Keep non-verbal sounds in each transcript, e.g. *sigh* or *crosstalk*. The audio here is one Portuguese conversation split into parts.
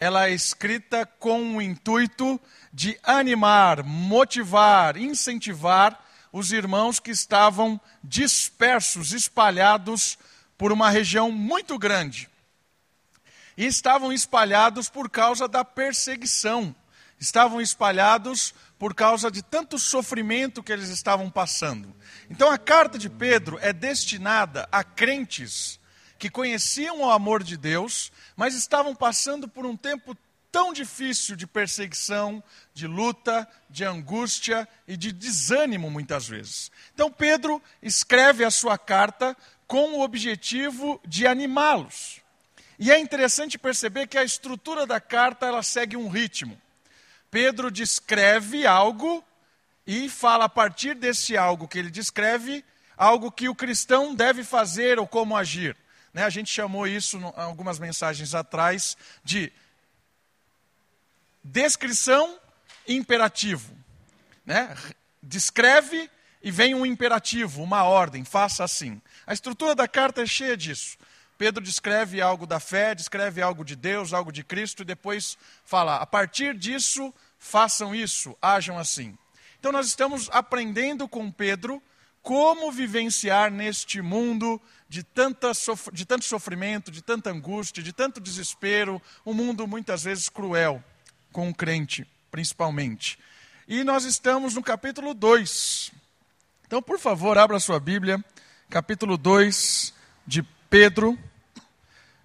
ela é escrita com o intuito de animar, motivar, incentivar os irmãos que estavam dispersos, espalhados por uma região muito grande. E estavam espalhados por causa da perseguição, estavam espalhados por causa de tanto sofrimento que eles estavam passando. Então a carta de Pedro é destinada a crentes que conheciam o amor de Deus, mas estavam passando por um tempo tão difícil de perseguição, de luta, de angústia e de desânimo muitas vezes. Então Pedro escreve a sua carta com o objetivo de animá-los. E é interessante perceber que a estrutura da carta ela segue um ritmo. Pedro descreve algo e fala a partir desse algo que ele descreve, algo que o cristão deve fazer ou como agir. Né, a gente chamou isso, algumas mensagens atrás, de descrição imperativo. Né? Descreve e vem um imperativo, uma ordem, faça assim. A estrutura da carta é cheia disso. Pedro descreve algo da fé, descreve algo de Deus, algo de Cristo, e depois fala: a partir disso, façam isso, ajam assim. Então, nós estamos aprendendo com Pedro como vivenciar neste mundo de, tanta, de tanto sofrimento, de tanta angústia, de tanto desespero, um mundo muitas vezes cruel, com o crente, principalmente. E nós estamos no capítulo 2. Então, por favor, abra sua Bíblia, capítulo 2 de Pedro.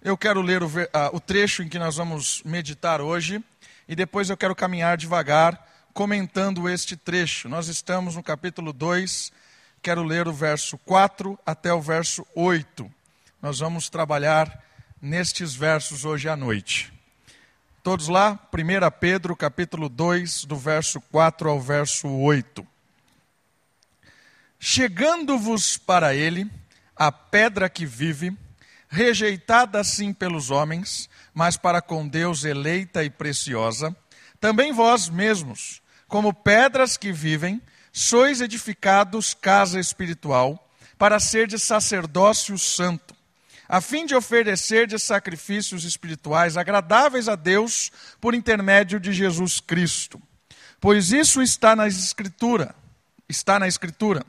Eu quero ler o, o trecho em que nós vamos meditar hoje e depois eu quero caminhar devagar comentando este trecho. Nós estamos no capítulo 2, quero ler o verso 4 até o verso 8. Nós vamos trabalhar nestes versos hoje à noite. Todos lá? 1 Pedro, capítulo 2, do verso 4 ao verso 8. Chegando-vos para ele, a pedra que vive, rejeitada sim pelos homens, mas para com Deus eleita e preciosa, também vós mesmos, como pedras que vivem, sois edificados casa espiritual, para ser de sacerdócio santo, a fim de oferecer de sacrifícios espirituais agradáveis a Deus por intermédio de Jesus Cristo. Pois isso está na escritura, está na escritura.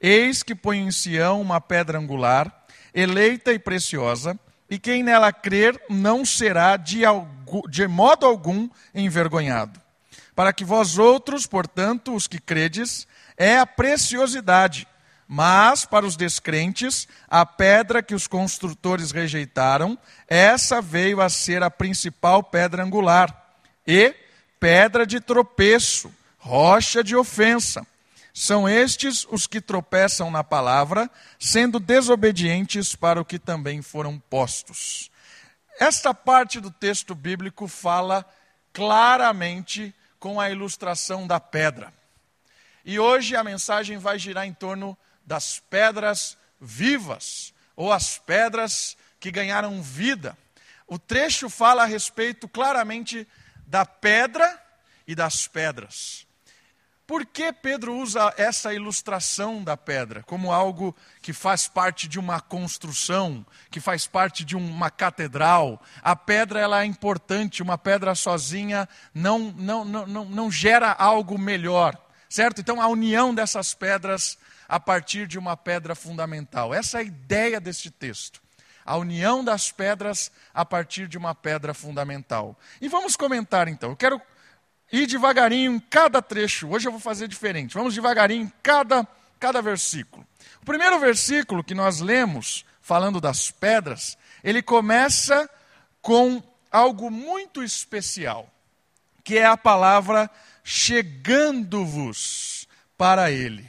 Eis que põe em Sião uma pedra angular, eleita e preciosa, e quem nela crer não será de, de modo algum envergonhado. Para que vós outros, portanto, os que credes, é a preciosidade, mas para os descrentes, a pedra que os construtores rejeitaram, essa veio a ser a principal pedra angular, e pedra de tropeço, rocha de ofensa são estes os que tropeçam na palavra, sendo desobedientes para o que também foram postos. Esta parte do texto bíblico fala claramente com a ilustração da pedra. E hoje a mensagem vai girar em torno das pedras vivas, ou as pedras que ganharam vida. O trecho fala a respeito claramente da pedra e das pedras. Por que Pedro usa essa ilustração da pedra como algo que faz parte de uma construção, que faz parte de uma catedral? A pedra ela é importante, uma pedra sozinha não, não, não, não, não gera algo melhor, certo? Então a união dessas pedras a partir de uma pedra fundamental. Essa é a ideia deste texto. A união das pedras a partir de uma pedra fundamental. E vamos comentar então. Eu quero ir devagarinho em cada trecho. Hoje eu vou fazer diferente. Vamos devagarinho em cada, cada versículo. O primeiro versículo que nós lemos, falando das pedras, ele começa com algo muito especial, que é a palavra chegando-vos para ele.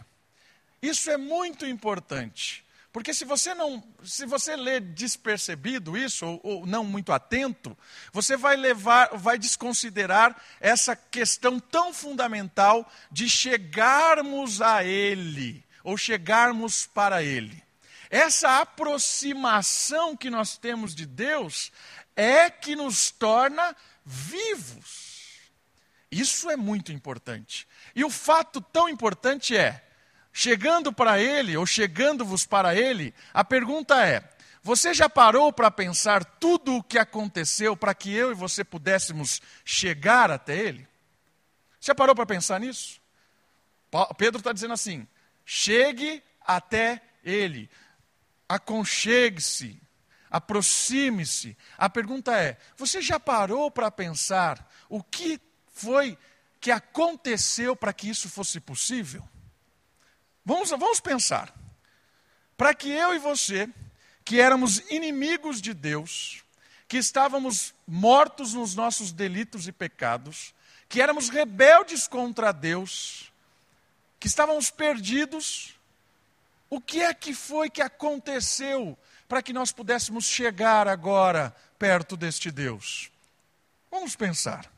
Isso é muito importante. Porque se você não, se você lê despercebido isso ou, ou, não muito atento, você vai levar, vai desconsiderar essa questão tão fundamental de chegarmos a ele ou chegarmos para ele. Essa aproximação que nós temos de Deus é que nos torna vivos. Isso é muito importante. E o fato tão importante é Chegando para ele, ou chegando-vos para ele, a pergunta é: Você já parou para pensar tudo o que aconteceu para que eu e você pudéssemos chegar até Ele? Já parou para pensar nisso? Pedro está dizendo assim: chegue até Ele, aconchegue-se, aproxime-se. A pergunta é: você já parou para pensar o que foi que aconteceu para que isso fosse possível? Vamos, vamos pensar. Para que eu e você, que éramos inimigos de Deus, que estávamos mortos nos nossos delitos e pecados, que éramos rebeldes contra Deus, que estávamos perdidos, o que é que foi que aconteceu para que nós pudéssemos chegar agora perto deste Deus? Vamos pensar.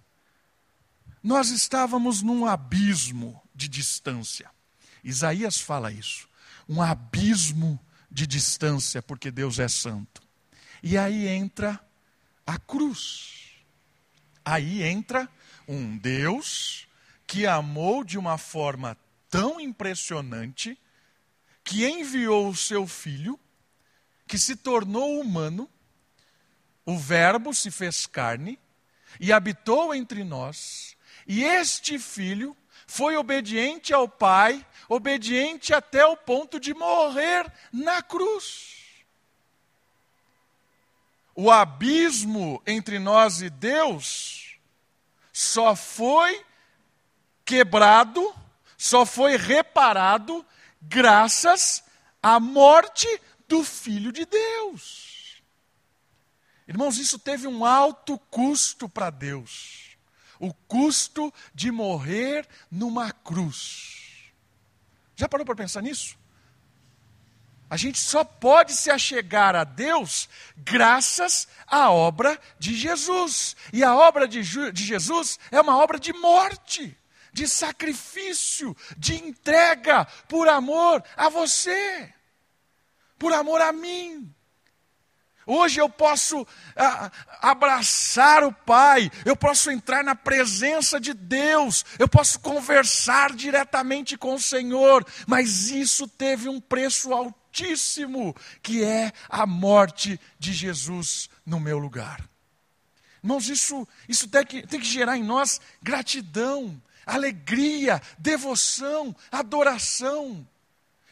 Nós estávamos num abismo de distância. Isaías fala isso. Um abismo de distância, porque Deus é santo. E aí entra a cruz. Aí entra um Deus que amou de uma forma tão impressionante que enviou o seu filho, que se tornou humano, o Verbo se fez carne e habitou entre nós, e este filho foi obediente ao Pai, obediente até o ponto de morrer na cruz. O abismo entre nós e Deus só foi quebrado, só foi reparado graças à morte do Filho de Deus. Irmãos, isso teve um alto custo para Deus o custo de morrer numa cruz. Já parou para pensar nisso? A gente só pode se achegar a Deus graças à obra de Jesus. E a obra de, de, Jesus é uma obra de morte, de sacrifício, de entrega por amor a você, por amor a mim. Hoje eu posso ah, abraçar o Pai, eu posso entrar na presença de Deus, eu posso conversar diretamente com o Senhor, mas isso teve um preço altíssimo, que é a morte de Jesus no meu lugar. Irmãos, isso, isso tem, que, tem que gerar em nós gratidão, alegria, devoção, adoração.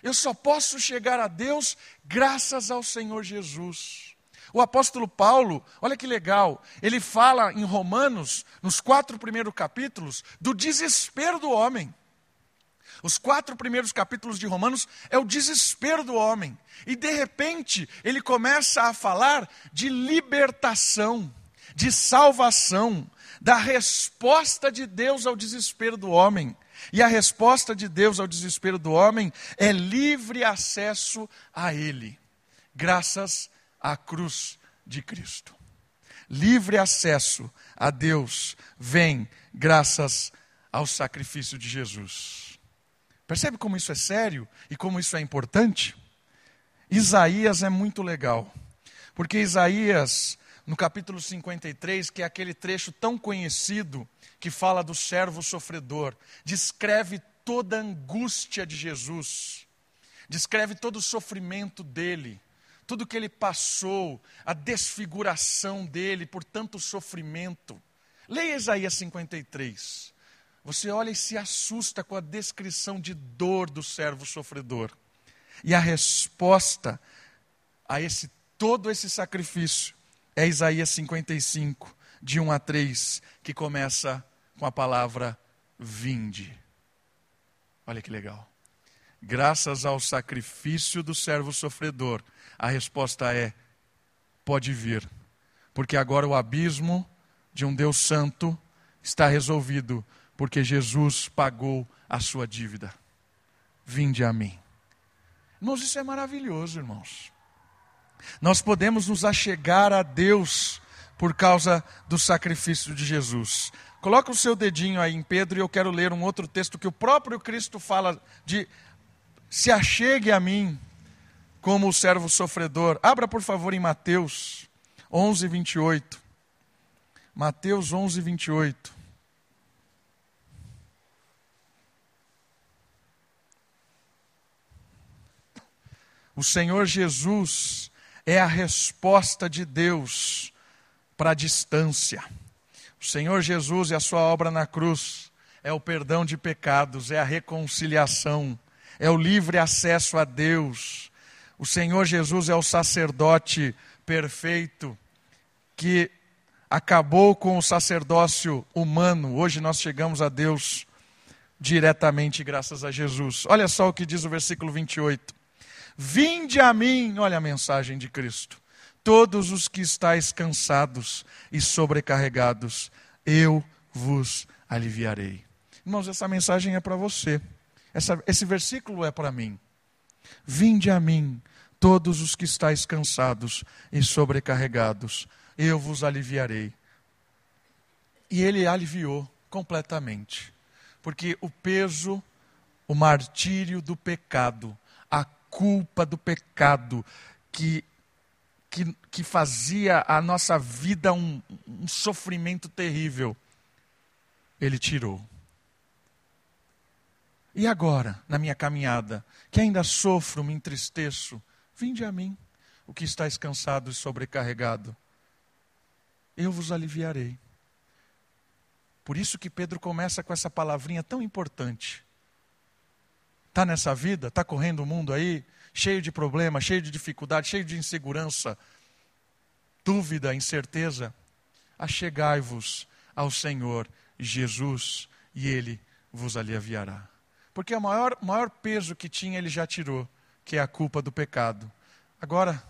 Eu só posso chegar a Deus graças ao Senhor Jesus. O apóstolo Paulo, olha que legal, ele fala em Romanos, nos quatro primeiros capítulos, do desespero do homem. Os quatro primeiros capítulos de Romanos é o desespero do homem. E de repente, ele começa a falar de libertação, de salvação, da resposta de Deus ao desespero do homem. E a resposta de Deus ao desespero do homem é livre acesso a Ele, graças à cruz de Cristo. Livre acesso a Deus vem graças ao sacrifício de Jesus. Percebe como isso é sério e como isso é importante? Isaías é muito legal, porque Isaías, no capítulo 53, que é aquele trecho tão conhecido que fala do servo sofredor, descreve toda a angústia de Jesus, descreve todo o sofrimento dele tudo que ele passou, a desfiguração dele por tanto sofrimento. Leia Isaías 53. Você olha e se assusta com a descrição de dor do servo sofredor. E a resposta a esse todo esse sacrifício é Isaías 55, de 1 a 3, que começa com a palavra vinde. Olha que legal. Graças ao sacrifício do servo sofredor, a resposta é: pode vir, porque agora o abismo de um Deus Santo está resolvido, porque Jesus pagou a sua dívida. Vinde a mim. Irmãos, isso é maravilhoso, irmãos. Nós podemos nos achegar a Deus por causa do sacrifício de Jesus. Coloca o seu dedinho aí em Pedro e eu quero ler um outro texto que o próprio Cristo fala de se achegue a mim como o servo sofredor. Abra, por favor, em Mateus 11, 28. Mateus 11, 28. O Senhor Jesus é a resposta de Deus para a distância. O Senhor Jesus e a sua obra na cruz é o perdão de pecados, é a reconciliação, é o livre acesso a Deus. O Senhor Jesus é o sacerdote perfeito que acabou com o sacerdócio humano. Hoje nós chegamos a Deus diretamente graças a Jesus. Olha só o que diz o versículo 28. Vinde a mim, olha a mensagem de Cristo, todos os que estáis cansados e sobrecarregados, eu vos aliviarei. Irmãos, essa mensagem é para você. Essa, esse versículo é para mim. Vinde a mim, todos os que estáis cansados e sobrecarregados, eu vos aliviarei. E ele aliviou completamente. Porque o peso, o martírio do pecado, a culpa do pecado que, que, que fazia a nossa vida um, um sofrimento terrível, ele tirou. E agora, na minha caminhada, que ainda sofro, me entristeço, vinde a mim, o que estáis cansado e sobrecarregado eu vos aliviarei. Por isso que Pedro começa com essa palavrinha tão importante. Está nessa vida, está correndo o mundo aí, cheio de problemas, cheio de dificuldade, cheio de insegurança, dúvida, incerteza. Achegai-vos ao Senhor Jesus e Ele vos aliviará. Porque o maior, maior peso que tinha Ele já tirou, que é a culpa do pecado. Agora,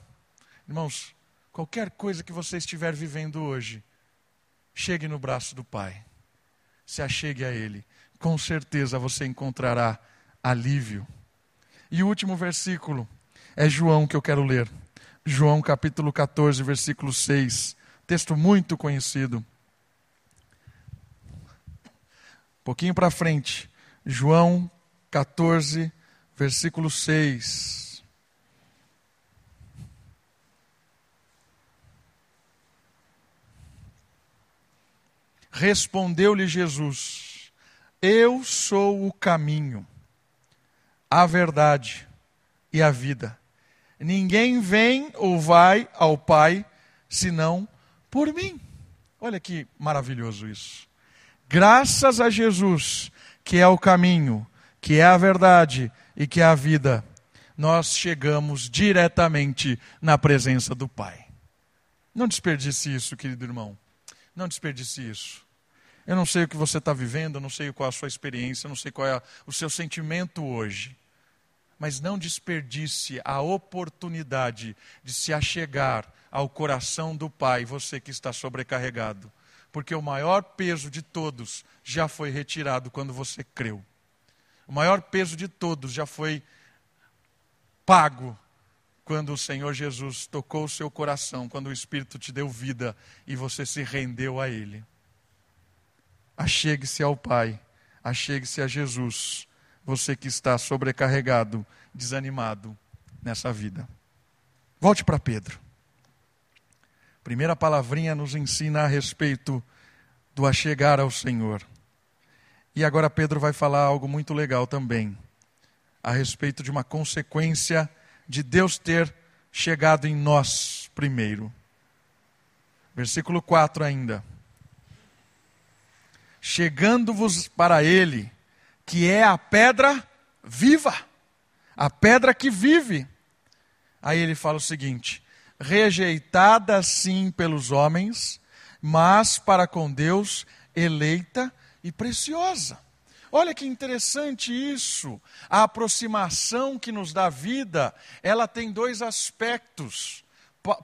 irmãos, Qualquer coisa que você estiver vivendo hoje, chegue no braço do Pai. Se achegue a Ele. Com certeza você encontrará alívio. E o último versículo é João que eu quero ler. João capítulo 14, versículo 6. Texto muito conhecido. Um pouquinho para frente. João 14, versículo 6. Respondeu-lhe Jesus: Eu sou o caminho, a verdade e a vida. Ninguém vem ou vai ao Pai senão por mim. Olha que maravilhoso isso. Graças a Jesus, que é o caminho, que é a verdade e que é a vida, nós chegamos diretamente na presença do Pai. Não desperdice isso, querido irmão. Não desperdice isso. Eu não sei o que você está vivendo, eu não sei qual é a sua experiência, eu não sei qual é o seu sentimento hoje. Mas não desperdice a oportunidade de se achegar ao coração do Pai, você que está sobrecarregado. Porque o maior peso de todos já foi retirado quando você creu. O maior peso de todos já foi pago quando o Senhor Jesus tocou o seu coração, quando o Espírito te deu vida e você se rendeu a Ele. Achegue-se ao Pai, achegue-se a Jesus, você que está sobrecarregado, desanimado nessa vida. Volte para Pedro. Primeira palavrinha nos ensina a respeito do achegar ao Senhor. E agora Pedro vai falar algo muito legal também, a respeito de uma consequência de Deus ter chegado em nós primeiro. Versículo 4 ainda. Chegando-vos para Ele, que é a pedra viva, a pedra que vive. Aí ele fala o seguinte: rejeitada sim pelos homens, mas para com Deus eleita e preciosa. Olha que interessante isso. A aproximação que nos dá vida, ela tem dois aspectos.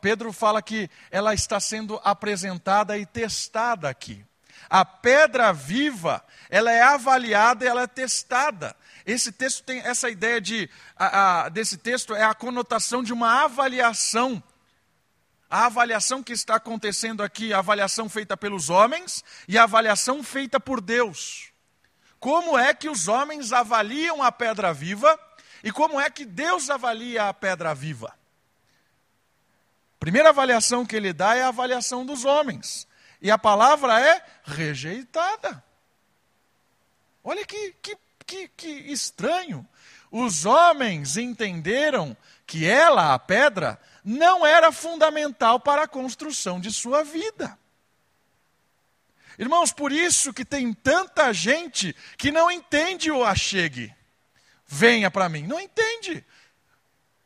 Pedro fala que ela está sendo apresentada e testada aqui. A pedra viva, ela é avaliada, ela é testada. Esse texto tem essa ideia de, a, a, desse texto é a conotação de uma avaliação. A avaliação que está acontecendo aqui, a avaliação feita pelos homens e a avaliação feita por Deus como é que os homens avaliam a pedra viva e como é que Deus avalia a pedra viva. Primeira avaliação que ele dá é a avaliação dos homens. E a palavra é rejeitada. Olha que, que, que, que estranho. Os homens entenderam que ela, a pedra, não era fundamental para a construção de sua vida. Irmãos, por isso que tem tanta gente que não entende o achegue. Venha para mim. Não entende.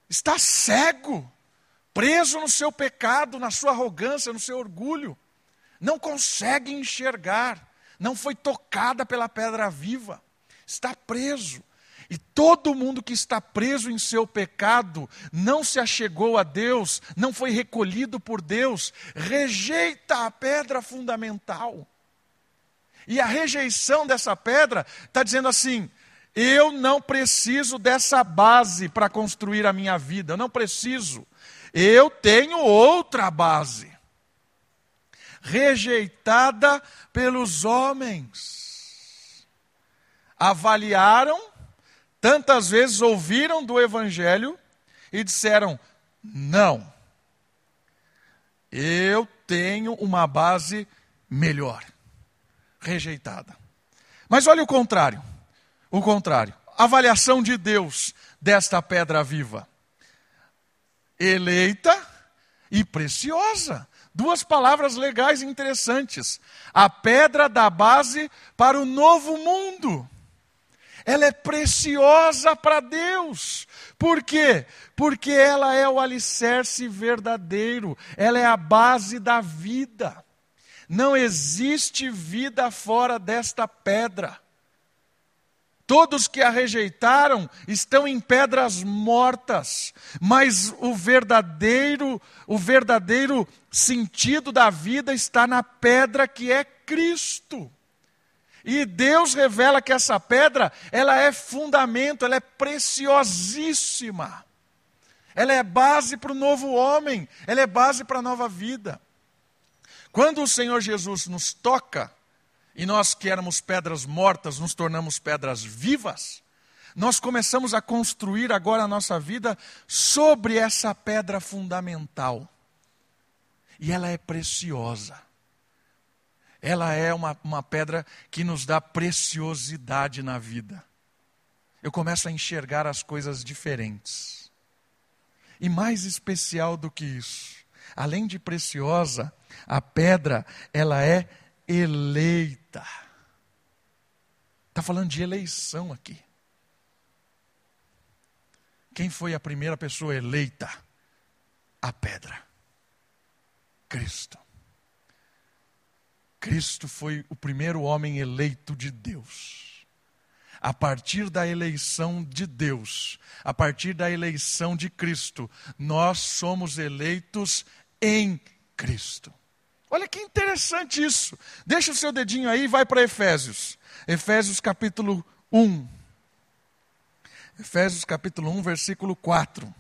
Está cego, preso no seu pecado, na sua arrogância, no seu orgulho. Não consegue enxergar. Não foi tocada pela pedra viva. Está preso. E todo mundo que está preso em seu pecado, não se achegou a Deus, não foi recolhido por Deus, rejeita a pedra fundamental. E a rejeição dessa pedra está dizendo assim: eu não preciso dessa base para construir a minha vida, eu não preciso. Eu tenho outra base. Rejeitada pelos homens. Avaliaram, tantas vezes ouviram do Evangelho e disseram: não, eu tenho uma base melhor rejeitada. Mas olha o contrário. O contrário. Avaliação de Deus desta pedra viva. Eleita e preciosa. Duas palavras legais e interessantes. A pedra da base para o novo mundo. Ela é preciosa para Deus. Por quê? Porque ela é o alicerce verdadeiro, ela é a base da vida. Não existe vida fora desta pedra. Todos que a rejeitaram estão em pedras mortas, mas o verdadeiro, o verdadeiro sentido da vida está na pedra que é Cristo. E Deus revela que essa pedra, ela é fundamento, ela é preciosíssima. Ela é base para o novo homem, ela é base para a nova vida. Quando o Senhor Jesus nos toca, e nós que éramos pedras mortas, nos tornamos pedras vivas, nós começamos a construir agora a nossa vida sobre essa pedra fundamental. E ela é preciosa. Ela é uma, uma pedra que nos dá preciosidade na vida. Eu começo a enxergar as coisas diferentes. E mais especial do que isso, além de preciosa, a pedra, ela é eleita. Está falando de eleição aqui. Quem foi a primeira pessoa eleita? A pedra. Cristo. Cristo foi o primeiro homem eleito de Deus a partir da eleição de Deus, a partir da eleição de Cristo, nós somos eleitos em Cristo. Olha que interessante isso. Deixa o seu dedinho aí e vai para Efésios. Efésios capítulo 1. Efésios capítulo 1, versículo 4.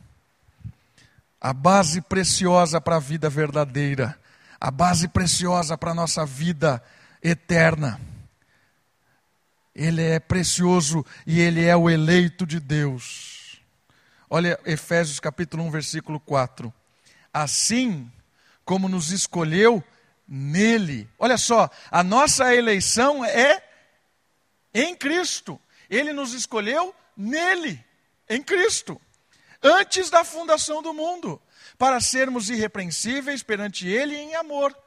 A base preciosa para a vida verdadeira. A base preciosa para a nossa vida eterna. Ele é precioso e ele é o eleito de Deus. Olha Efésios capítulo 1, versículo 4. Assim como nos escolheu nele. Olha só, a nossa eleição é em Cristo. Ele nos escolheu nele, em Cristo, antes da fundação do mundo, para sermos irrepreensíveis perante Ele em amor.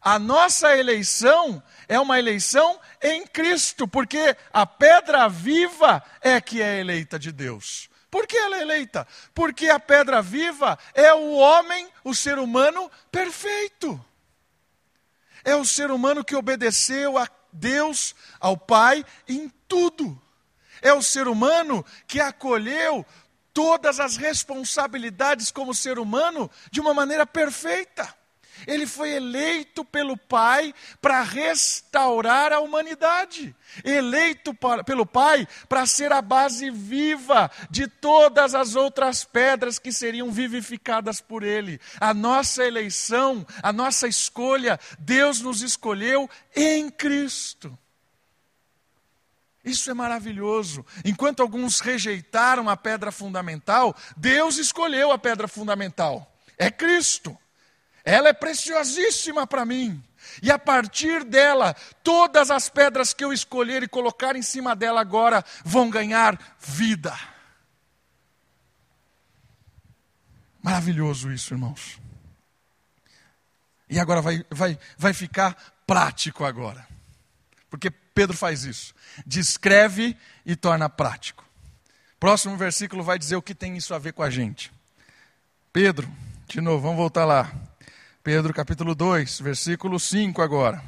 A nossa eleição é uma eleição em Cristo, porque a pedra viva é que é eleita de Deus. Por que ela é eleita? Porque a pedra viva é o homem, o ser humano perfeito. É o ser humano que obedeceu a Deus, ao Pai, em tudo. É o ser humano que acolheu todas as responsabilidades como ser humano de uma maneira perfeita. Ele foi eleito pelo Pai para restaurar a humanidade. Eleito pelo Pai para ser a base viva de todas as outras pedras que seriam vivificadas por Ele. A nossa eleição, a nossa escolha, Deus nos escolheu em Cristo. Isso é maravilhoso. Enquanto alguns rejeitaram a pedra fundamental, Deus escolheu a pedra fundamental. É Cristo. Ela é preciosíssima para mim. E a partir dela, todas as pedras que eu escolher e colocar em cima dela agora vão ganhar vida. Maravilhoso isso, irmãos. E agora vai, vai, vai ficar prático agora. Porque Pedro faz isso. Descreve e torna prático. Próximo versículo vai dizer o que tem isso a ver com a gente. Pedro, de novo, vamos voltar lá. Pedro capítulo 2, versículo 5 agora.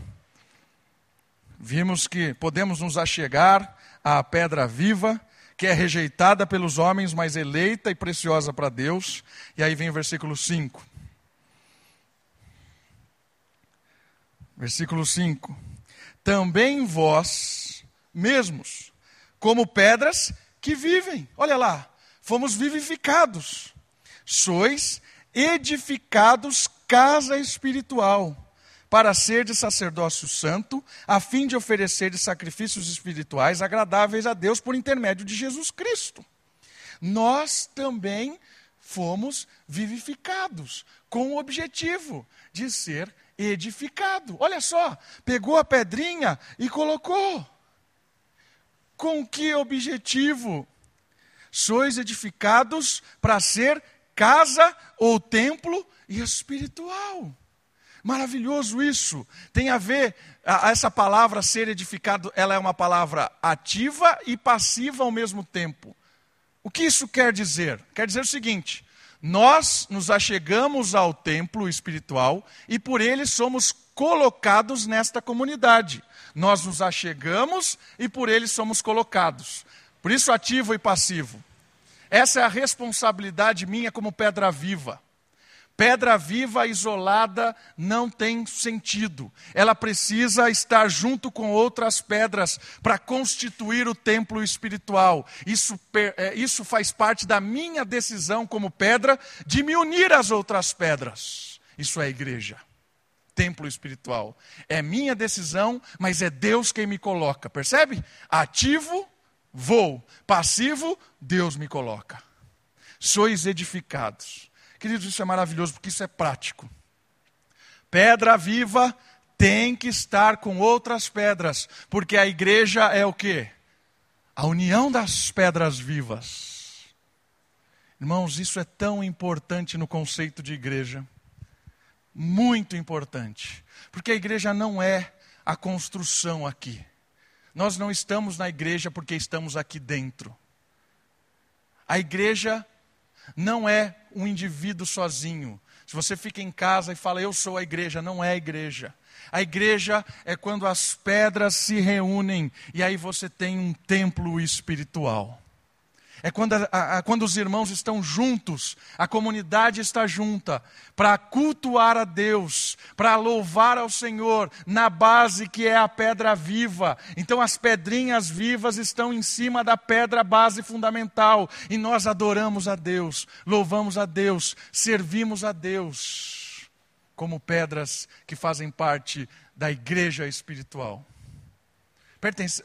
Vimos que podemos nos achegar à pedra viva, que é rejeitada pelos homens, mas eleita e preciosa para Deus. E aí vem o versículo 5. Versículo 5. Também vós mesmos, como pedras que vivem. Olha lá, fomos vivificados. Sois edificados casa espiritual, para ser de sacerdócio santo, a fim de oferecer sacrifícios espirituais agradáveis a Deus por intermédio de Jesus Cristo. Nós também fomos vivificados com o objetivo de ser edificado. Olha só, pegou a pedrinha e colocou. Com que objetivo? Sois edificados para ser casa ou templo espiritual. Maravilhoso isso. Tem a ver, a, essa palavra ser edificado, ela é uma palavra ativa e passiva ao mesmo tempo. O que isso quer dizer? Quer dizer o seguinte: nós nos achegamos ao templo espiritual e por ele somos colocados nesta comunidade. Nós nos achegamos e por ele somos colocados. Por isso, ativo e passivo. Essa é a responsabilidade minha como pedra viva. Pedra viva isolada não tem sentido. Ela precisa estar junto com outras pedras para constituir o templo espiritual. Isso, é, isso faz parte da minha decisão como pedra de me unir às outras pedras. Isso é igreja, templo espiritual. É minha decisão, mas é Deus quem me coloca. Percebe? Ativo, vou. Passivo, Deus me coloca. Sois edificados Queridos, isso é maravilhoso porque isso é prático. Pedra viva tem que estar com outras pedras, porque a igreja é o que? A união das pedras vivas. Irmãos, isso é tão importante no conceito de igreja. Muito importante. Porque a igreja não é a construção aqui. Nós não estamos na igreja porque estamos aqui dentro. A igreja não é um indivíduo sozinho. Se você fica em casa e fala, eu sou a igreja, não é a igreja. A igreja é quando as pedras se reúnem e aí você tem um templo espiritual. É quando, a, a, quando os irmãos estão juntos, a comunidade está junta, para cultuar a Deus, para louvar ao Senhor, na base que é a pedra viva. Então as pedrinhas vivas estão em cima da pedra base fundamental, e nós adoramos a Deus, louvamos a Deus, servimos a Deus, como pedras que fazem parte da igreja espiritual.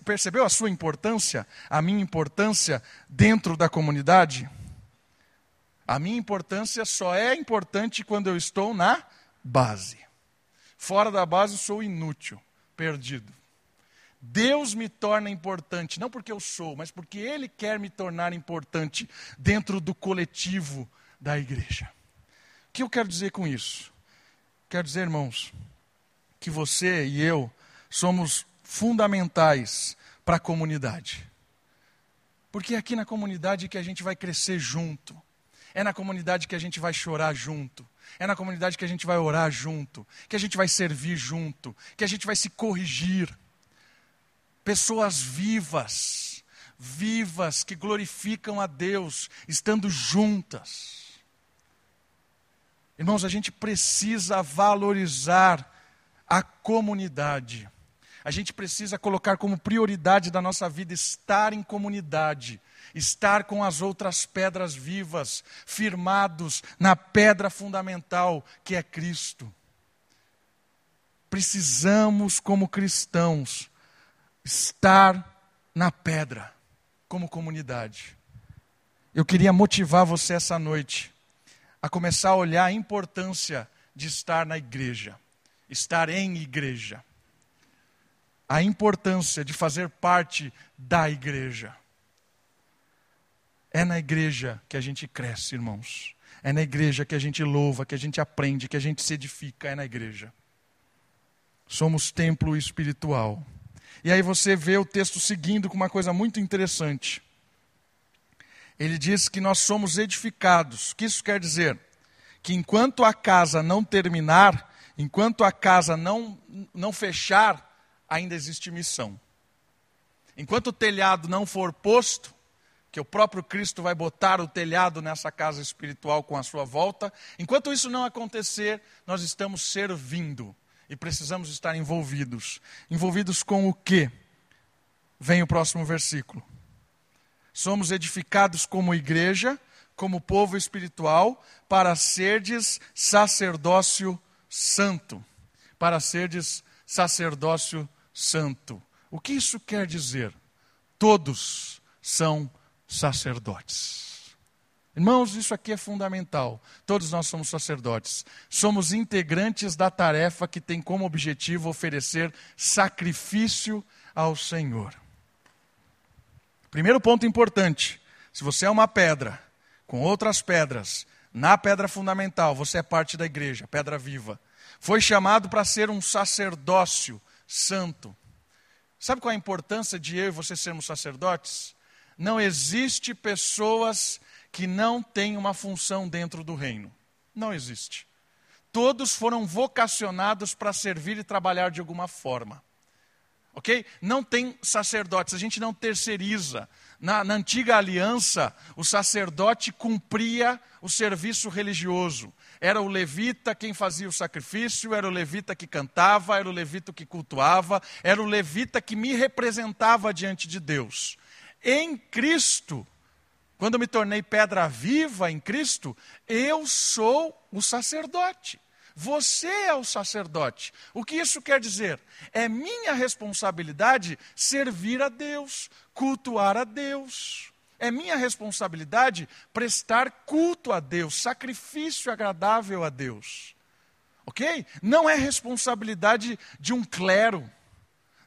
Percebeu a sua importância, a minha importância dentro da comunidade? A minha importância só é importante quando eu estou na base. Fora da base sou inútil, perdido. Deus me torna importante, não porque eu sou, mas porque Ele quer me tornar importante dentro do coletivo da igreja. O que eu quero dizer com isso? Quero dizer, irmãos, que você e eu somos fundamentais para a comunidade. Porque é aqui na comunidade que a gente vai crescer junto. É na comunidade que a gente vai chorar junto. É na comunidade que a gente vai orar junto. Que a gente vai servir junto. Que a gente vai se corrigir. Pessoas vivas. Vivas que glorificam a Deus, estando juntas. Irmãos, a gente precisa valorizar a comunidade. A gente precisa colocar como prioridade da nossa vida estar em comunidade, estar com as outras pedras vivas, firmados na pedra fundamental que é Cristo. Precisamos, como cristãos, estar na pedra, como comunidade. Eu queria motivar você essa noite a começar a olhar a importância de estar na igreja, estar em igreja a importância de fazer parte da igreja. É na igreja que a gente cresce, irmãos. É na igreja que a gente louva, que a gente aprende, que a gente se edifica, é na igreja. Somos templo espiritual. E aí você vê o texto seguindo com uma coisa muito interessante. Ele diz que nós somos edificados. O que isso quer dizer? Que enquanto a casa não terminar, enquanto a casa não, não fechar, ainda existe missão. Enquanto o telhado não for posto, que o próprio Cristo vai botar o telhado nessa casa espiritual com a sua volta, enquanto isso não acontecer, nós estamos servindo e precisamos estar envolvidos. Envolvidos com o quê? Vem o próximo versículo. Somos edificados como igreja, como povo espiritual, para serdes sacerdócio santo. Para serdes sacerdócio santo. O que isso quer dizer? Todos são sacerdotes. Irmãos, isso aqui é fundamental. Todos nós somos sacerdotes. Somos integrantes da tarefa que tem como objetivo oferecer sacrifício ao Senhor. Primeiro ponto importante: se você é uma pedra com outras pedras, na pedra fundamental, você é parte da igreja, pedra viva. Foi chamado para ser um sacerdócio santo. Sabe qual é a importância de eu e você sermos sacerdotes? Não existe pessoas que não têm uma função dentro do reino. Não existe. Todos foram vocacionados para servir e trabalhar de alguma forma. Ok? Não tem sacerdotes, a gente não terceiriza. Na, na, antiga aliança, o sacerdote cumpria o serviço religioso. Era o levita quem fazia o sacrifício, era o levita que cantava, era o levita que cultuava, era o levita que me representava diante de Deus. Em Cristo, quando me tornei pedra viva em Cristo, eu sou o sacerdote. Você é o sacerdote. O que isso quer dizer? É minha responsabilidade servir a Deus, cultuar a Deus. É minha responsabilidade prestar culto a Deus, sacrifício agradável a Deus. Ok? Não é responsabilidade de um clero,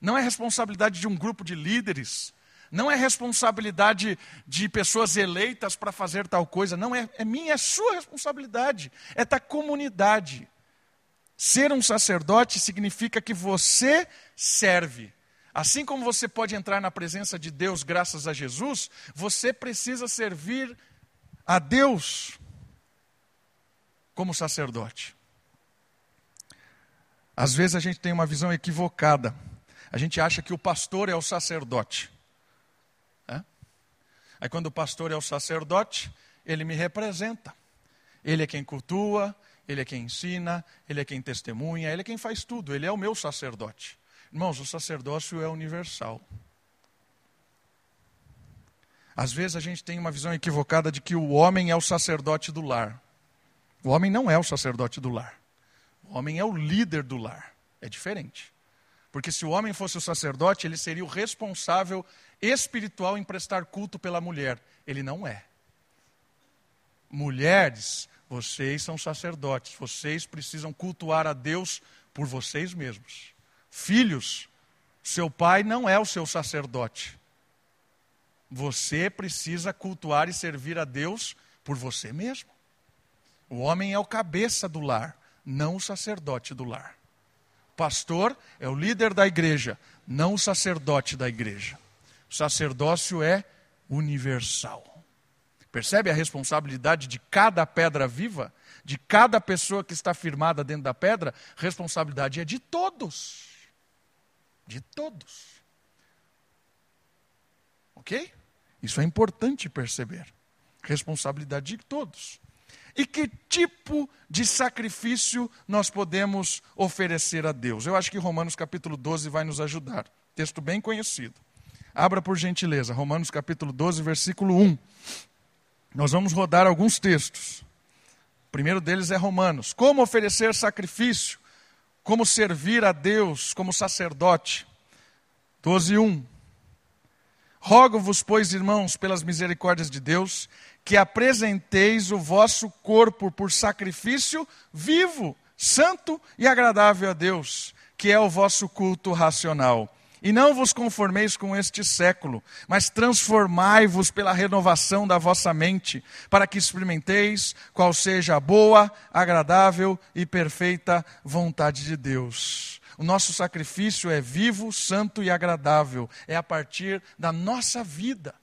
não é responsabilidade de um grupo de líderes, não é responsabilidade de pessoas eleitas para fazer tal coisa, não é, é minha, é sua responsabilidade, é da comunidade. Ser um sacerdote significa que você serve. Assim como você pode entrar na presença de Deus graças a Jesus, você precisa servir a Deus como sacerdote. Às vezes a gente tem uma visão equivocada. A gente acha que o pastor é o sacerdote. É? Aí quando o pastor é o sacerdote, ele me representa. Ele é quem cultua, ele é quem ensina, ele é quem testemunha, ele é quem faz tudo, ele é o meu sacerdote. Irmãos, o sacerdócio é universal. Às vezes a gente tem uma visão equivocada de que o homem é o sacerdote do lar. O homem não é o sacerdote do lar. O homem é o líder do lar. É diferente. Porque se o homem fosse o sacerdote, ele seria o responsável espiritual em prestar culto pela mulher. Ele não é. Mulheres, vocês são sacerdotes. Vocês precisam cultuar a Deus por vocês mesmos. Filhos, seu pai não é o seu sacerdote. Você precisa cultuar e servir a Deus por você mesmo. O homem é o cabeça do lar, não o sacerdote do lar. O pastor é o líder da igreja, não o sacerdote da igreja. O sacerdócio é universal. Percebe a responsabilidade de cada pedra viva? De cada pessoa que está firmada dentro da pedra? Responsabilidade é de todos de todos. Ok? Isso é importante perceber. Responsabilidade de todos. E que tipo de sacrifício nós podemos oferecer a Deus? Eu acho que Romanos capítulo 12 vai nos ajudar. Texto bem conhecido. Abra por gentileza, Romanos capítulo 12, versículo 1. Nós vamos rodar alguns textos. O primeiro deles é Romanos. Como oferecer sacrifício como servir a Deus como sacerdote. 12, 1. Rogo-vos, pois, irmãos, pelas misericórdias de Deus, que apresenteis o vosso corpo por sacrifício vivo, santo e agradável a Deus, que é o vosso culto racional. E não vos conformeis com este século, mas transformai-vos pela renovação da vossa mente, para que experimenteis qual seja a boa, agradável e perfeita vontade de Deus. O nosso sacrifício é vivo, santo e agradável, é a partir da nossa vida.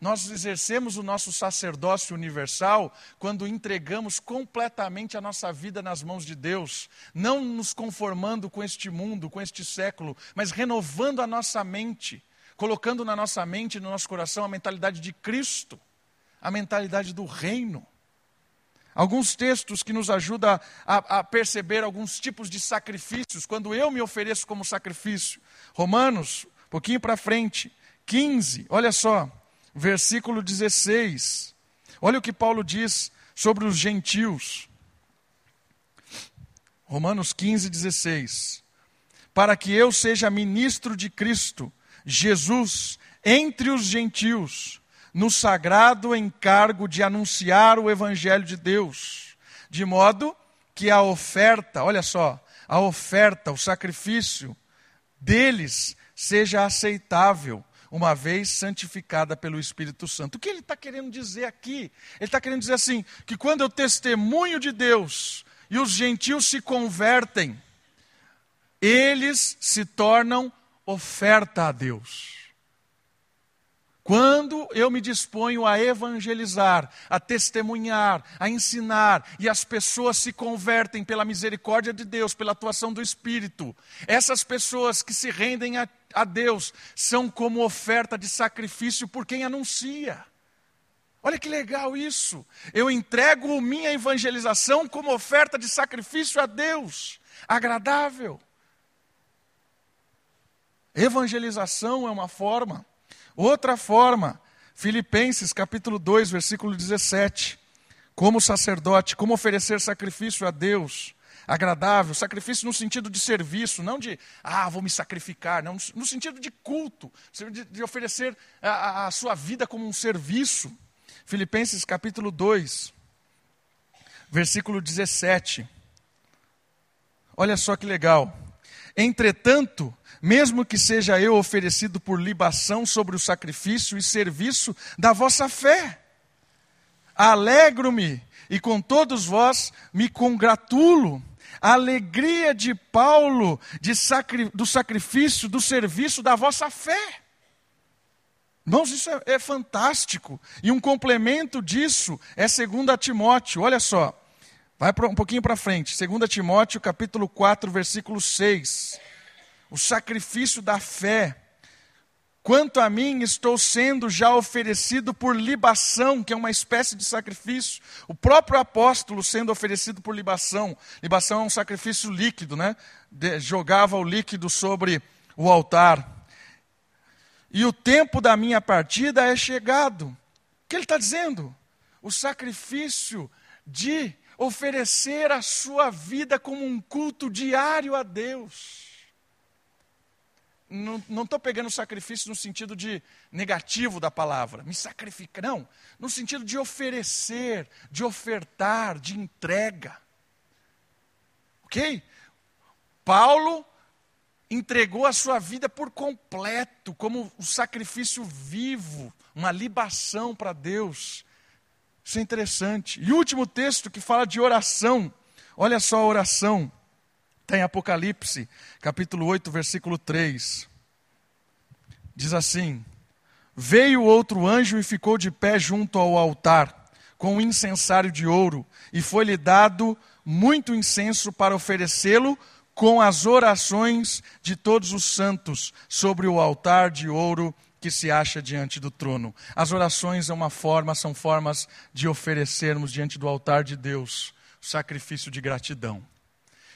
Nós exercemos o nosso sacerdócio universal quando entregamos completamente a nossa vida nas mãos de Deus, não nos conformando com este mundo, com este século, mas renovando a nossa mente, colocando na nossa mente e no nosso coração a mentalidade de Cristo, a mentalidade do reino. Alguns textos que nos ajudam a, a perceber alguns tipos de sacrifícios, quando eu me ofereço como sacrifício. Romanos, pouquinho para frente, 15, olha só versículo 16. Olha o que Paulo diz sobre os gentios. Romanos 15, 16. Para que eu seja ministro de Cristo, Jesus, entre os gentios, no sagrado encargo de anunciar o Evangelho de Deus, de modo que a oferta, olha só, a oferta, o sacrifício deles seja aceitável uma vez santificada pelo Espírito Santo. O que ele está querendo dizer aqui? Ele está querendo dizer assim: que quando eu testemunho de Deus e os gentios se convertem, eles se tornam oferta a Deus. Quando eu me disponho a evangelizar, a testemunhar, a ensinar, e as pessoas se convertem pela misericórdia de Deus, pela atuação do Espírito, essas pessoas que se rendem a, a Deus são como oferta de sacrifício por quem anuncia. Olha que legal isso. Eu entrego minha evangelização como oferta de sacrifício a Deus, agradável. Evangelização é uma forma Outra forma, Filipenses capítulo 2, versículo 17. Como sacerdote, como oferecer sacrifício a Deus, agradável, sacrifício no sentido de serviço, não de, ah, vou me sacrificar, não, no sentido de culto, de, de oferecer a, a sua vida como um serviço. Filipenses capítulo 2, versículo 17. Olha só que legal. Entretanto, mesmo que seja eu oferecido por libação sobre o sacrifício e serviço da vossa fé. Alegro-me e com todos vós me congratulo. A alegria de Paulo de sacri, do sacrifício, do serviço da vossa fé. Irmãos, isso é, é fantástico. E um complemento disso é 2 Timóteo, olha só. Vai um pouquinho para frente. 2 Timóteo, capítulo 4, versículo 6 o sacrifício da fé. Quanto a mim, estou sendo já oferecido por libação, que é uma espécie de sacrifício. O próprio apóstolo sendo oferecido por libação. Libação é um sacrifício líquido, né? De, jogava o líquido sobre o altar. E o tempo da minha partida é chegado. O que ele está dizendo? O sacrifício de oferecer a sua vida como um culto diário a Deus não estou pegando sacrifício no sentido de negativo da palavra, me sacrificar, não, no sentido de oferecer, de ofertar, de entrega. Ok? Paulo entregou a sua vida por completo, como um sacrifício vivo, uma libação para Deus. Isso é interessante. E o último texto que fala de oração, olha só a oração. Está em Apocalipse, capítulo 8, versículo 3. Diz assim: Veio outro anjo e ficou de pé junto ao altar, com um incensário de ouro, e foi-lhe dado muito incenso para oferecê-lo com as orações de todos os santos sobre o altar de ouro que se acha diante do trono. As orações é uma forma, são formas de oferecermos diante do altar de Deus sacrifício de gratidão.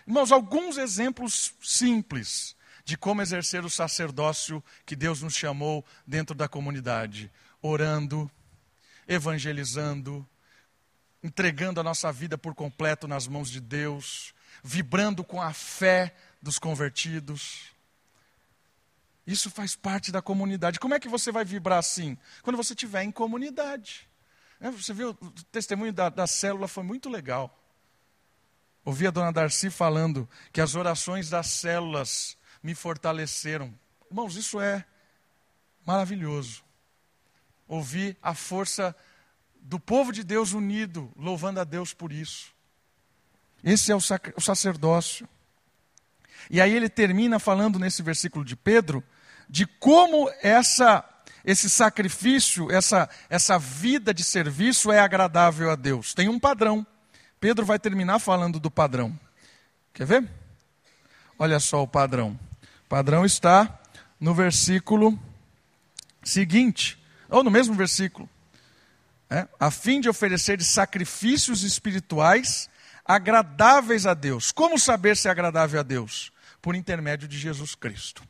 Irmãos, alguns exemplos simples de como exercer o sacerdócio que Deus nos chamou dentro da comunidade, orando, evangelizando, entregando a nossa vida por completo nas mãos de Deus, vibrando com a fé dos convertidos. Isso faz parte da comunidade. Como é que você vai vibrar assim? Quando você estiver em comunidade. É, você viu, o testemunho da, da célula foi muito legal. Ouvi a dona Darcy falando que as orações das células me fortaleceram. Irmãos, isso é maravilhoso. Ouvir a força do povo de Deus unido, louvando a Deus por isso. Esse é o, sac o sacerdócio. E aí ele termina falando nesse versículo de Pedro de como essa esse sacrifício, essa, essa vida de serviço é agradável a Deus. Tem um padrão. Pedro vai terminar falando do padrão. Quer ver? Olha só o padrão. O padrão está no versículo seguinte, ou no mesmo versículo. É, a fim de oferecer sacrifícios espirituais agradáveis a Deus. Como saber se é agradável a Deus? Por intermédio de Jesus Cristo.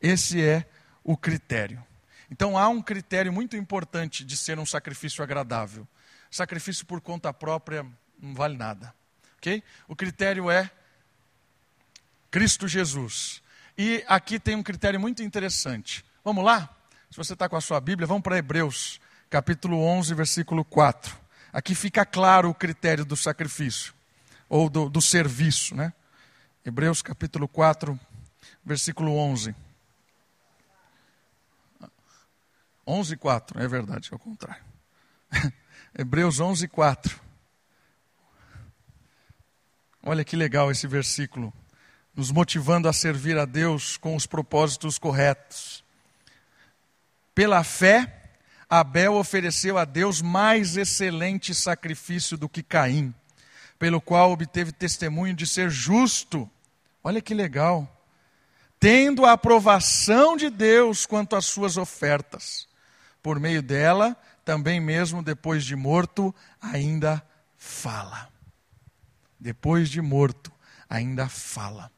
Esse é o critério. Então há um critério muito importante de ser um sacrifício agradável. Sacrifício por conta própria não vale nada. ok? O critério é Cristo Jesus. E aqui tem um critério muito interessante. Vamos lá? Se você está com a sua Bíblia, vamos para Hebreus, capítulo 11, versículo 4. Aqui fica claro o critério do sacrifício, ou do, do serviço, né? Hebreus, capítulo 4, versículo 11. 11, 4, é verdade, é o contrário. *laughs* Hebreus 11, 4. Olha que legal esse versículo, nos motivando a servir a Deus com os propósitos corretos. Pela fé, Abel ofereceu a Deus mais excelente sacrifício do que Caim, pelo qual obteve testemunho de ser justo. Olha que legal. Tendo a aprovação de Deus quanto às suas ofertas. Por meio dela, também mesmo depois de morto, ainda fala depois de morto, ainda fala.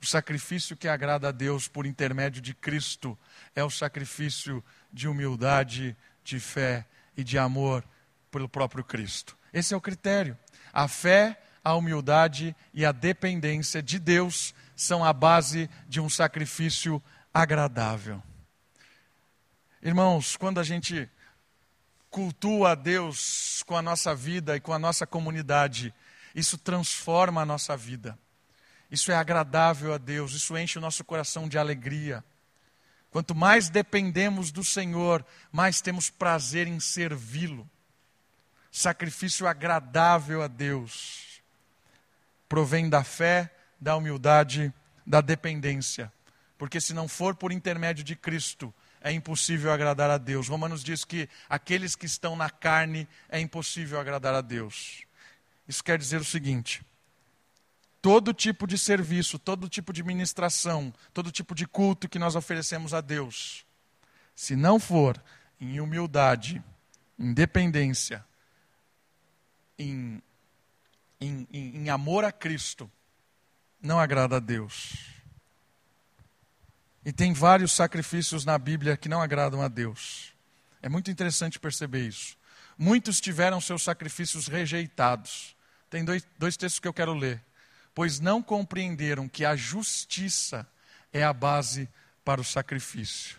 O sacrifício que agrada a Deus por intermédio de Cristo é o sacrifício de humildade, de fé e de amor pelo próprio Cristo. Esse é o critério. A fé, a humildade e a dependência de Deus são a base de um sacrifício agradável. Irmãos, quando a gente cultua a Deus com a nossa vida e com a nossa comunidade, isso transforma a nossa vida. Isso é agradável a Deus, isso enche o nosso coração de alegria. Quanto mais dependemos do Senhor, mais temos prazer em servi-lo. Sacrifício agradável a Deus provém da fé, da humildade, da dependência. Porque se não for por intermédio de Cristo, é impossível agradar a Deus. Romanos diz que aqueles que estão na carne é impossível agradar a Deus. Isso quer dizer o seguinte: todo tipo de serviço, todo tipo de ministração, todo tipo de culto que nós oferecemos a Deus, se não for em humildade, em dependência, em, em, em, amor a Cristo, não agrada a Deus. E tem vários sacrifícios na Bíblia que não agradam a Deus. É muito interessante perceber isso. Muitos tiveram seus sacrifícios rejeitados. Tem dois, dois textos que eu quero ler. Pois não compreenderam que a justiça é a base para o sacrifício.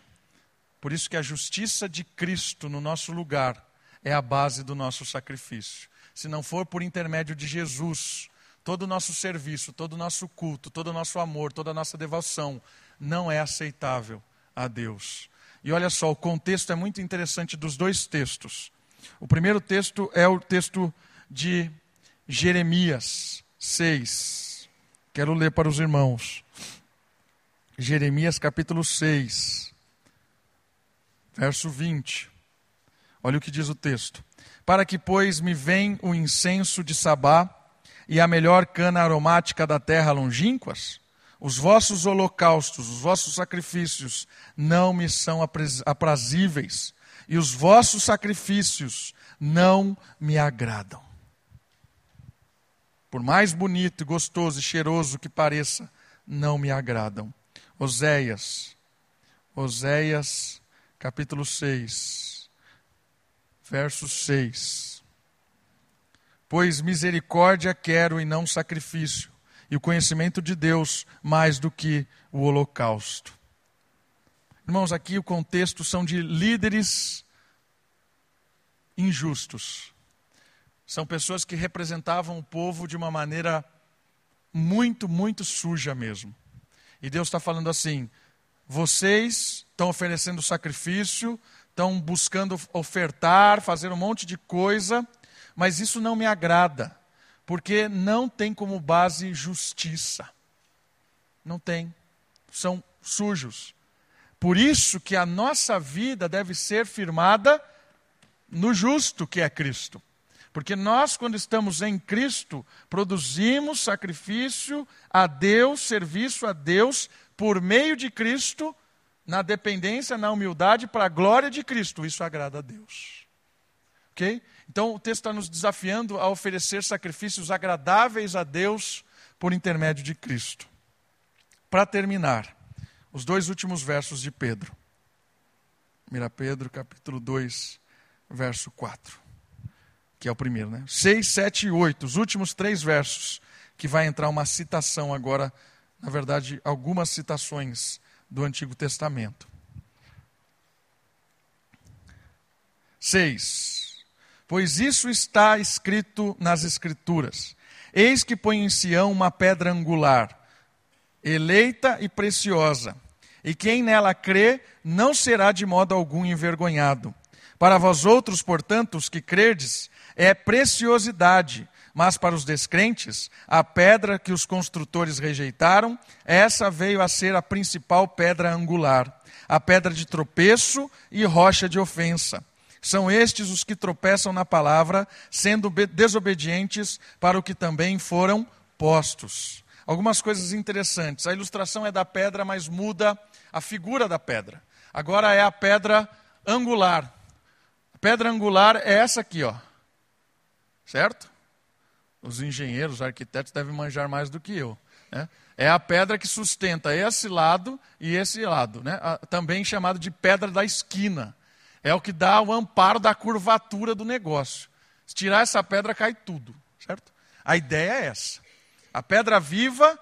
Por isso que a justiça de Cristo no nosso lugar é a base do nosso sacrifício. Se não for por intermédio de Jesus, todo o nosso serviço, todo o nosso culto, todo o nosso amor, toda a nossa devoção não é aceitável a Deus. E olha só, o contexto é muito interessante dos dois textos. O primeiro texto é o texto de Jeremias 6. Quero ler para os irmãos. Jeremias capítulo 6, verso 20. Olha o que diz o texto. Para que, pois, me vem o incenso de Sabá e a melhor cana aromática da terra longínquas, os vossos holocaustos, os vossos sacrifícios não me são aprazíveis, e os vossos sacrifícios não me agradam. Por mais bonito, gostoso e cheiroso que pareça, não me agradam. Oséias, Oséias, capítulo 6, verso 6. Pois misericórdia quero e não sacrifício, e o conhecimento de Deus mais do que o holocausto. Irmãos, aqui o contexto são de líderes injustos são pessoas que representavam o povo de uma maneira muito, muito suja mesmo. E Deus está falando assim: vocês estão oferecendo sacrifício, estão buscando ofertar, fazer um monte de coisa, mas isso não me agrada, porque não tem como base justiça. Não tem. São sujos. Por isso que a nossa vida deve ser firmada no justo que é Cristo. Porque nós, quando estamos em Cristo, produzimos sacrifício a Deus, serviço a Deus, por meio de Cristo, na dependência, na humildade, para a glória de Cristo. Isso agrada a Deus. Ok? Então o texto está nos desafiando a oferecer sacrifícios agradáveis a Deus por intermédio de Cristo. Para terminar, os dois últimos versos de Pedro. Mira Pedro, capítulo 2, verso 4. Que é o primeiro, né? 6, 7 e 8, os últimos três versos, que vai entrar uma citação agora, na verdade, algumas citações do Antigo Testamento. 6. Pois isso está escrito nas Escrituras: Eis que põe em Sião uma pedra angular, eleita e preciosa, e quem nela crê não será de modo algum envergonhado. Para vós outros, portanto, os que credes, é preciosidade, mas para os descrentes, a pedra que os construtores rejeitaram, essa veio a ser a principal pedra angular, a pedra de tropeço e rocha de ofensa. São estes os que tropeçam na palavra, sendo desobedientes para o que também foram postos. Algumas coisas interessantes. A ilustração é da pedra, mas muda a figura da pedra. Agora é a pedra angular. A pedra angular é essa aqui, ó. Certo? Os engenheiros, os arquitetos devem manjar mais do que eu. Né? É a pedra que sustenta esse lado e esse lado, né? também chamado de pedra da esquina. É o que dá o amparo da curvatura do negócio. Se tirar essa pedra, cai tudo, certo? A ideia é essa. A pedra viva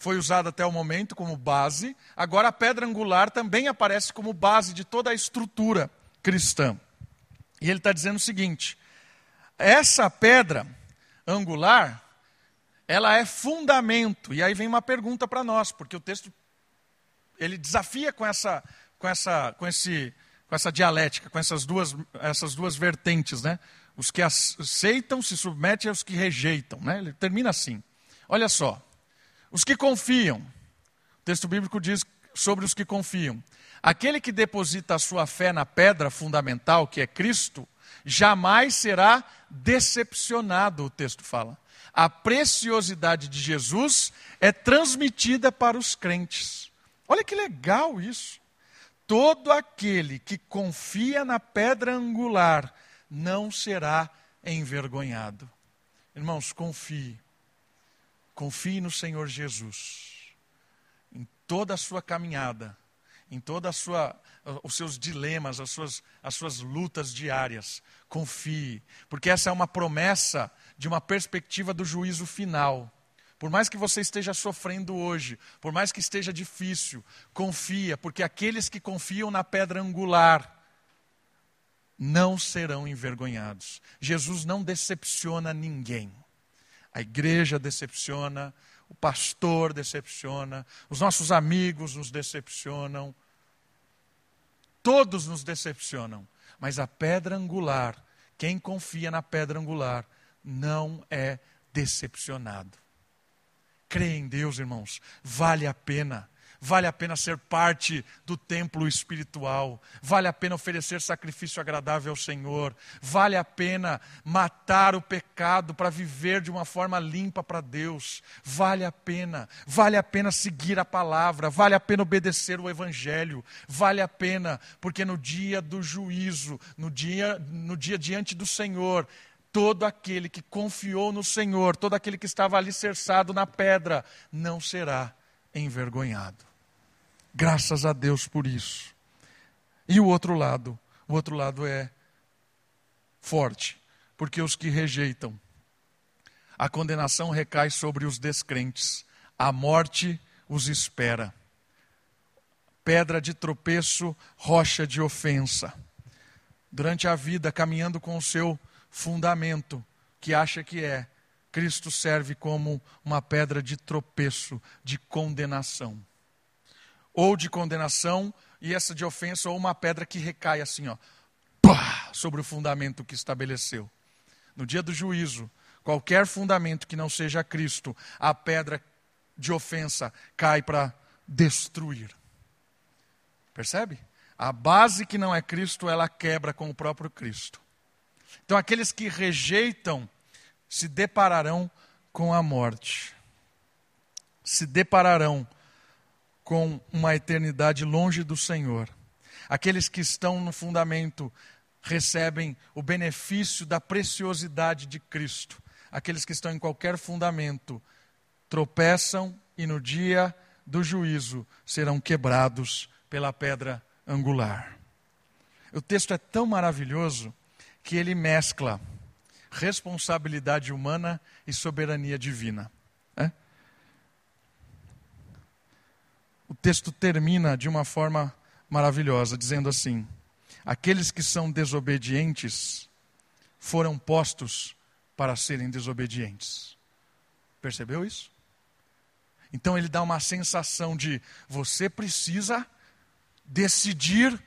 foi usada até o momento como base, agora a pedra angular também aparece como base de toda a estrutura cristã. E ele está dizendo o seguinte: essa pedra angular, ela é fundamento. E aí vem uma pergunta para nós, porque o texto ele desafia com essa com essa com esse com essa dialética, com essas duas essas duas vertentes, né? Os que aceitam se submetem aos que rejeitam, né? Ele termina assim. Olha só. Os que confiam. O texto bíblico diz sobre os que confiam. Aquele que deposita a sua fé na pedra fundamental, que é Cristo, jamais será decepcionado, o texto fala. A preciosidade de Jesus é transmitida para os crentes. Olha que legal isso. Todo aquele que confia na pedra angular não será envergonhado. Irmãos, confie. Confie no Senhor Jesus. Em toda a sua caminhada, em toda a sua os seus dilemas, as suas, as suas lutas diárias. Confie, porque essa é uma promessa de uma perspectiva do juízo final. Por mais que você esteja sofrendo hoje, por mais que esteja difícil, confia, porque aqueles que confiam na pedra angular não serão envergonhados. Jesus não decepciona ninguém. A igreja decepciona, o pastor decepciona, os nossos amigos nos decepcionam, Todos nos decepcionam, mas a pedra angular, quem confia na pedra angular, não é decepcionado. Crê em Deus, irmãos, vale a pena. Vale a pena ser parte do templo espiritual. Vale a pena oferecer sacrifício agradável ao Senhor. Vale a pena matar o pecado para viver de uma forma limpa para Deus. Vale a pena. Vale a pena seguir a palavra. Vale a pena obedecer o Evangelho. Vale a pena, porque no dia do juízo, no dia, no dia diante do Senhor, todo aquele que confiou no Senhor, todo aquele que estava alicerçado na pedra, não será envergonhado. Graças a Deus por isso. E o outro lado, o outro lado é forte, porque os que rejeitam, a condenação recai sobre os descrentes, a morte os espera. Pedra de tropeço, rocha de ofensa. Durante a vida, caminhando com o seu fundamento, que acha que é, Cristo serve como uma pedra de tropeço, de condenação. Ou de condenação, e essa de ofensa, ou uma pedra que recai assim, ó, pá, sobre o fundamento que estabeleceu. No dia do juízo, qualquer fundamento que não seja Cristo, a pedra de ofensa cai para destruir. Percebe? A base que não é Cristo, ela quebra com o próprio Cristo. Então, aqueles que rejeitam se depararão com a morte, se depararão com uma eternidade longe do Senhor. Aqueles que estão no fundamento recebem o benefício da preciosidade de Cristo. Aqueles que estão em qualquer fundamento tropeçam e no dia do juízo serão quebrados pela pedra angular. O texto é tão maravilhoso que ele mescla responsabilidade humana e soberania divina. É? O texto termina de uma forma maravilhosa, dizendo assim: Aqueles que são desobedientes foram postos para serem desobedientes. Percebeu isso? Então ele dá uma sensação de você precisa decidir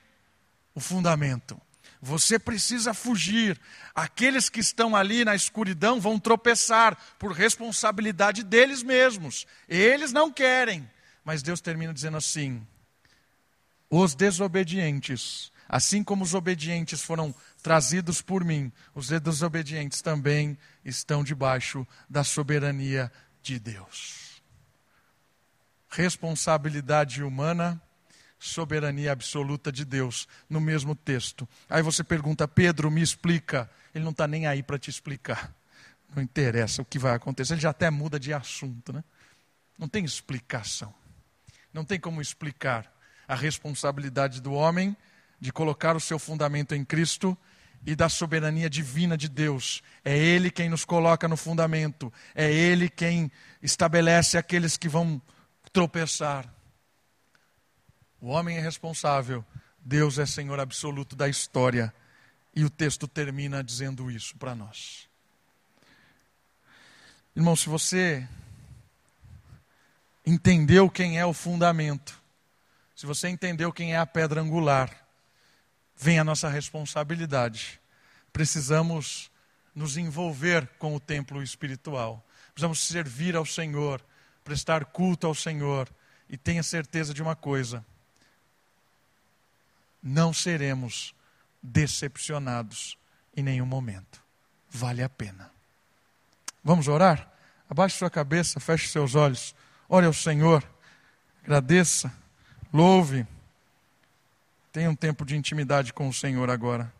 o fundamento. Você precisa fugir. Aqueles que estão ali na escuridão vão tropeçar por responsabilidade deles mesmos. Eles não querem. Mas Deus termina dizendo assim: os desobedientes, assim como os obedientes foram trazidos por mim, os desobedientes também estão debaixo da soberania de Deus. Responsabilidade humana soberania absoluta de Deus no mesmo texto. Aí você pergunta, Pedro, me explica. Ele não está nem aí para te explicar. Não interessa o que vai acontecer. Ele já até muda de assunto, né? Não tem explicação. Não tem como explicar a responsabilidade do homem de colocar o seu fundamento em Cristo e da soberania divina de Deus. É Ele quem nos coloca no fundamento. É Ele quem estabelece aqueles que vão tropeçar. O homem é responsável, Deus é Senhor absoluto da história. E o texto termina dizendo isso para nós. Irmão, se você entendeu quem é o fundamento, se você entendeu quem é a pedra angular, vem a nossa responsabilidade. Precisamos nos envolver com o templo espiritual. Precisamos servir ao Senhor, prestar culto ao Senhor. E tenha certeza de uma coisa: não seremos decepcionados em nenhum momento. Vale a pena. Vamos orar? Abaixe sua cabeça, feche seus olhos, ore ao Senhor, agradeça, louve. Tenha um tempo de intimidade com o Senhor agora.